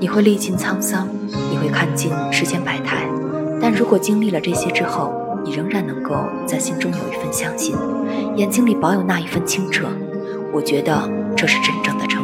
你会历尽沧桑你会看尽世间百态。但如果经历了这些之后你仍然能够在心中有一份相信眼睛里保有那一份清澈我觉得这是真正的成